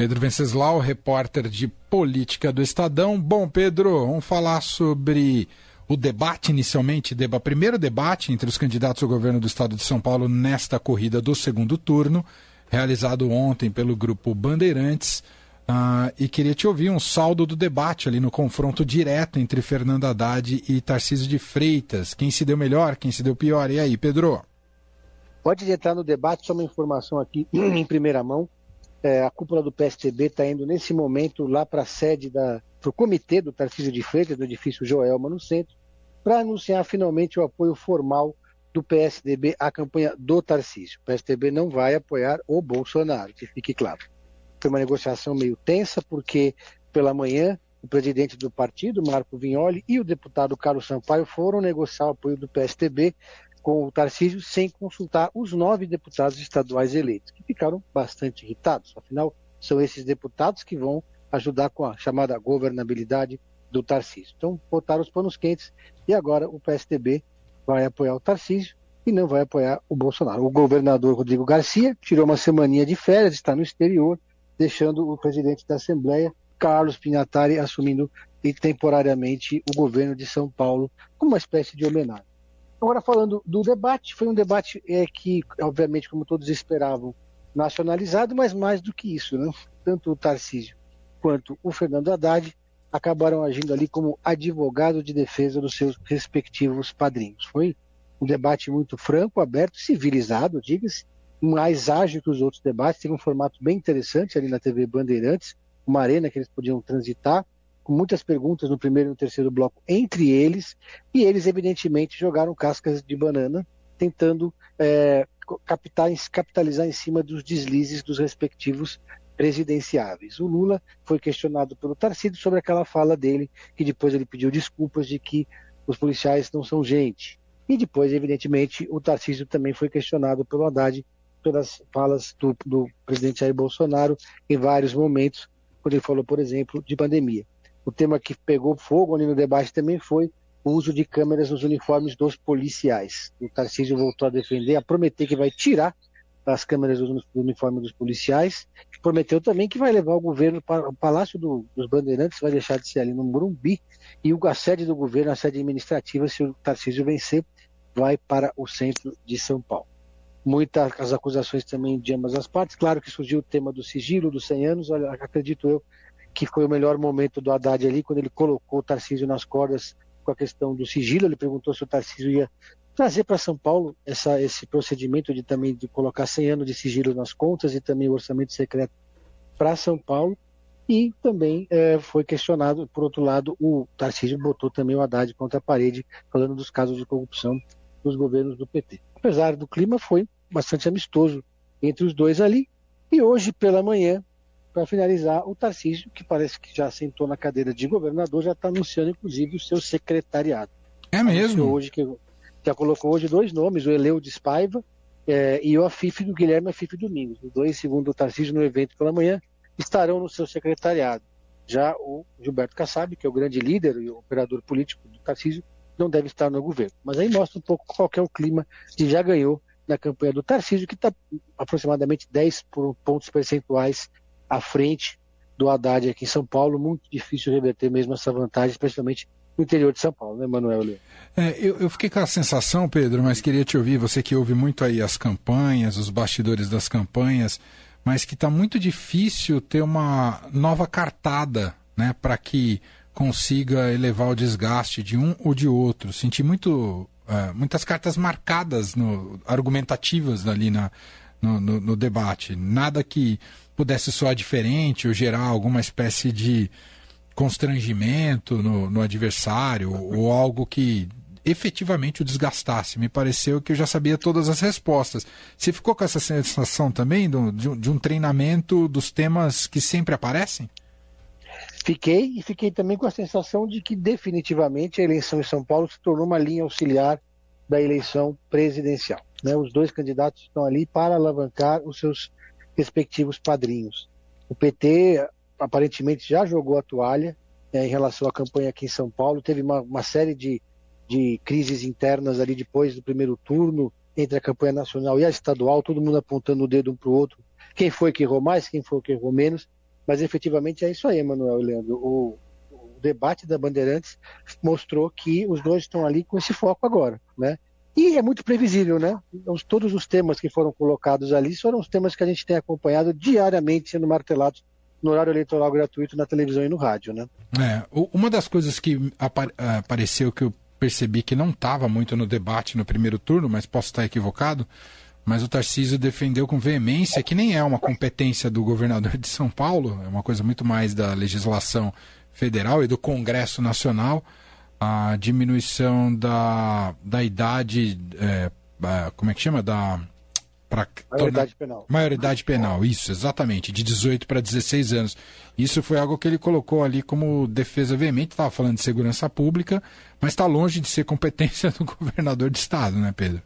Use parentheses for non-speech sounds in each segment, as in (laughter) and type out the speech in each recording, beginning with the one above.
Pedro Venceslau, repórter de política do Estadão. Bom, Pedro, vamos falar sobre o debate inicialmente, primeiro debate entre os candidatos ao governo do estado de São Paulo nesta corrida do segundo turno, realizado ontem pelo grupo Bandeirantes. Uh, e queria te ouvir um saldo do debate ali no confronto direto entre Fernando Haddad e Tarcísio de Freitas. Quem se deu melhor, quem se deu pior? E aí, Pedro? Pode entrar no debate, só uma informação aqui (clears throat) em primeira mão. É, a cúpula do PSTB está indo nesse momento lá para a sede da para o comitê do Tarcísio de Freitas, do edifício Joelma no centro, para anunciar finalmente o apoio formal do PSDB à campanha do Tarcísio. O PSDB não vai apoiar o Bolsonaro, que fique claro. Foi uma negociação meio tensa, porque pela manhã o presidente do partido, Marco Vignoli, e o deputado Carlos Sampaio foram negociar o apoio do PSDB com o Tarcísio sem consultar os nove deputados estaduais eleitos, que ficaram bastante irritados. Afinal, são esses deputados que vão ajudar com a chamada governabilidade do Tarcísio. Então, botaram os panos quentes e agora o PSDB vai apoiar o Tarcísio e não vai apoiar o Bolsonaro. O governador Rodrigo Garcia tirou uma semaninha de férias, está no exterior, deixando o presidente da Assembleia, Carlos Pinatari, assumindo temporariamente o governo de São Paulo, como uma espécie de homenagem. Agora, falando do debate, foi um debate é, que, obviamente, como todos esperavam, nacionalizado, mas mais do que isso, né? tanto o Tarcísio quanto o Fernando Haddad acabaram agindo ali como advogado de defesa dos seus respectivos padrinhos. Foi um debate muito franco, aberto, civilizado, diga-se, mais ágil que os outros debates, teve um formato bem interessante ali na TV Bandeirantes, uma arena que eles podiam transitar, muitas perguntas no primeiro e no terceiro bloco entre eles, e eles, evidentemente, jogaram cascas de banana, tentando é, capitalizar em cima dos deslizes dos respectivos presidenciáveis. O Lula foi questionado pelo Tarcísio sobre aquela fala dele, que depois ele pediu desculpas de que os policiais não são gente. E depois, evidentemente, o Tarcísio também foi questionado pelo Haddad pelas falas do, do presidente Jair Bolsonaro em vários momentos, quando ele falou, por exemplo, de pandemia. O tema que pegou fogo ali no debate também foi o uso de câmeras nos uniformes dos policiais. O Tarcísio voltou a defender, a prometer que vai tirar as câmeras do uniforme dos policiais. Prometeu também que vai levar o governo para o Palácio do, dos Bandeirantes, vai deixar de ser ali no Morumbi, e a sede do governo, a sede administrativa, se o Tarcísio vencer, vai para o centro de São Paulo. Muitas acusações também de ambas as partes. Claro que surgiu o tema do sigilo dos 100 anos, acredito eu que foi o melhor momento do Haddad ali, quando ele colocou o Tarcísio nas cordas com a questão do sigilo. Ele perguntou se o Tarcísio ia trazer para São Paulo essa, esse procedimento de também de colocar 100 anos de sigilo nas contas e também o orçamento secreto para São Paulo. E também é, foi questionado, por outro lado, o Tarcísio botou também o Haddad contra a parede, falando dos casos de corrupção dos governos do PT. Apesar do clima, foi bastante amistoso entre os dois ali. E hoje, pela manhã, para finalizar, o Tarcísio, que parece que já sentou na cadeira de governador, já está anunciando, inclusive, o seu secretariado. É mesmo? Hoje que já colocou hoje dois nomes, o Eleu de Spaiva é, e o Afif do Guilherme Afif Domingos. Os dois, segundo o Tarcísio, no evento pela manhã, estarão no seu secretariado. Já o Gilberto Kassab, que é o grande líder e operador político do Tarcísio, não deve estar no governo. Mas aí mostra um pouco qual é o clima que já ganhou na campanha do Tarcísio, que está aproximadamente 10 pontos percentuais à frente do Haddad aqui em São Paulo. Muito difícil reverter mesmo essa vantagem, especialmente no interior de São Paulo, né, Manuel? É, eu, eu, fiquei com a sensação, Pedro, mas queria te ouvir, você que ouve muito aí as campanhas, os bastidores das campanhas, mas que está muito difícil ter uma nova cartada né, para que consiga elevar o desgaste de um ou de outro. Senti muito, uh, muitas cartas marcadas, no, argumentativas ali na, no, no, no debate. Nada que pudesse soar diferente ou gerar alguma espécie de constrangimento no, no adversário ou algo que efetivamente o desgastasse. Me pareceu que eu já sabia todas as respostas. Você ficou com essa sensação também de, de, um treinamento dos temas que sempre aparecem? Fiquei e fiquei também com a sensação de que definitivamente a eleição em São Paulo se tornou uma linha auxiliar da eleição presidencial. Né? Os dois candidatos estão ali para alavancar os seus respectivos padrinhos. O PT aparentemente já jogou a toalha é, em relação à campanha aqui em São Paulo, teve uma, uma série de, de crises internas ali depois do primeiro turno, entre a campanha nacional e a estadual, todo mundo apontando o dedo um para o outro, quem foi que errou mais, quem foi que errou menos, Mas efetivamente é isso aí, Manuel e Leandro. O debate da Bandeirantes mostrou que os dois estão ali com esse foco agora, né? E é muito previsível, né? Todos os temas que foram colocados ali foram os temas que a gente tem acompanhado diariamente sendo martelados no horário eleitoral gratuito na televisão e no rádio, né? É, uma das coisas que apareceu que eu percebi que não estava muito no debate no primeiro turno, mas posso estar equivocado, mas o Tarcísio defendeu com veemência que nem é uma competência do governador de São Paulo, é uma coisa muito mais da legislação federal e do Congresso Nacional, a diminuição da, da idade, é, como é que chama? Da para maioridade penal. Maioridade penal, isso, exatamente, de 18 para 16 anos. Isso foi algo que ele colocou ali como defesa veemente, estava falando de segurança pública, mas está longe de ser competência do (laughs) governador de estado, né, Pedro?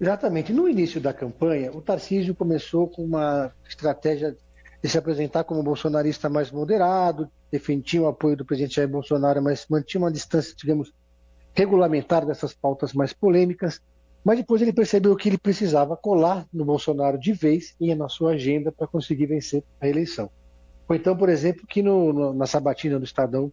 Exatamente. No início da campanha, o Tarcísio começou com uma estratégia de se apresentar como bolsonarista mais moderado, defendia o apoio do presidente Jair Bolsonaro, mas mantinha uma distância, digamos, regulamentar dessas pautas mais polêmicas. Mas depois ele percebeu que ele precisava colar no Bolsonaro de vez e na sua agenda para conseguir vencer a eleição. Foi então, por exemplo, que no, no, na sabatina do Estadão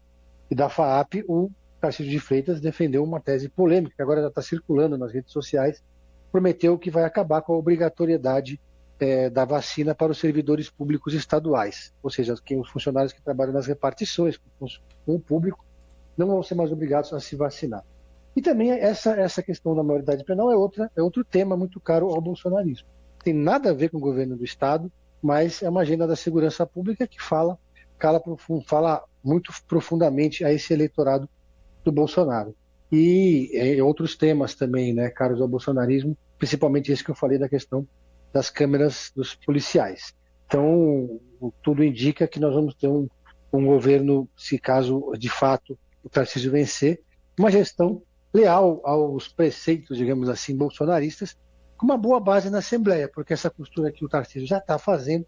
e da FAAP, o Tarcísio de Freitas defendeu uma tese polêmica, que agora já está circulando nas redes sociais, prometeu que vai acabar com a obrigatoriedade é, da vacina para os servidores públicos estaduais, ou seja, os funcionários que trabalham nas repartições com o público não vão ser mais obrigados a se vacinar. E também essa, essa questão da maioridade penal é, outra, é outro tema muito caro ao bolsonarismo. Tem nada a ver com o governo do Estado, mas é uma agenda da segurança pública que fala, cala, fala muito profundamente a esse eleitorado do Bolsonaro. E é, outros temas também, né, caros ao bolsonarismo, principalmente esse que eu falei da questão das câmeras dos policiais. Então, tudo indica que nós vamos ter um, um governo, se caso de fato o Tarcísio vencer, uma gestão leal aos preceitos, digamos assim, bolsonaristas, com uma boa base na Assembleia, porque essa costura que o Tarcísio já está fazendo,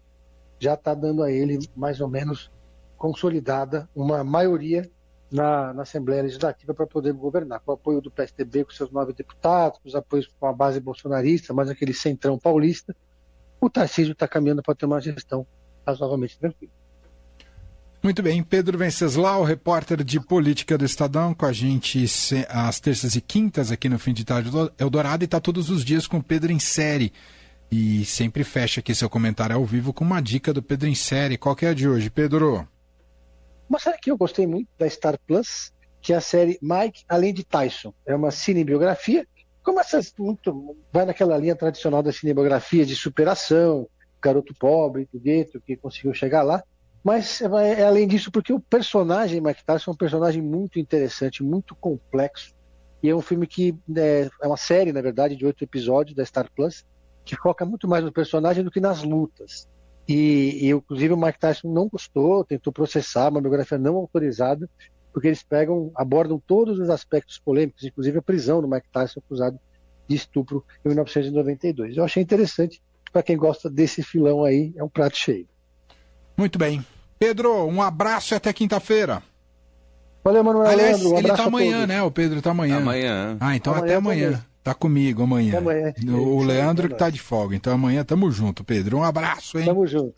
já está dando a ele mais ou menos consolidada uma maioria na, na Assembleia Legislativa para poder governar, com o apoio do PSDB, com seus nove deputados, com os apoios com a base bolsonarista, mais aquele centrão paulista, o Tarcísio está caminhando para ter uma gestão razoavelmente tranquila. Muito bem, Pedro Venceslau, repórter de política do Estadão, com a gente às terças e quintas aqui no Fim de Tarde Eldorado e está todos os dias com o Pedro em série. E sempre fecha aqui seu comentário ao vivo com uma dica do Pedro em série. Qual que é a de hoje, Pedro? Uma série que eu gostei muito da Star Plus, que é a série Mike Além de Tyson. É uma cinebiografia, como essas muito vai naquela linha tradicional da cinebiografia de superação, garoto pobre do gueto que conseguiu chegar lá mas é, é, além disso, porque o personagem Mike Tyson é um personagem muito interessante, muito complexo. E é um filme que é, é uma série, na verdade, de oito episódios da Star Plus, que foca muito mais no personagem do que nas lutas. E, e inclusive o Mike Tyson não gostou, tentou processar uma biografia não autorizada, porque eles pegam, abordam todos os aspectos polêmicos, inclusive a prisão do Mike Tyson acusado de estupro em 1992. Eu achei interessante para quem gosta desse filão aí, é um prato cheio. Muito bem. Pedro, um abraço e até quinta-feira. Valeu, Manuel. Aliás, Leandro, um ele tá amanhã, né? O Pedro tá amanhã. Amanhã. Ah, então amanhã até amanhã. Tá comigo amanhã. amanhã. O Leandro que tá de folga. Então amanhã tamo junto, Pedro. Um abraço, hein? Tamo junto.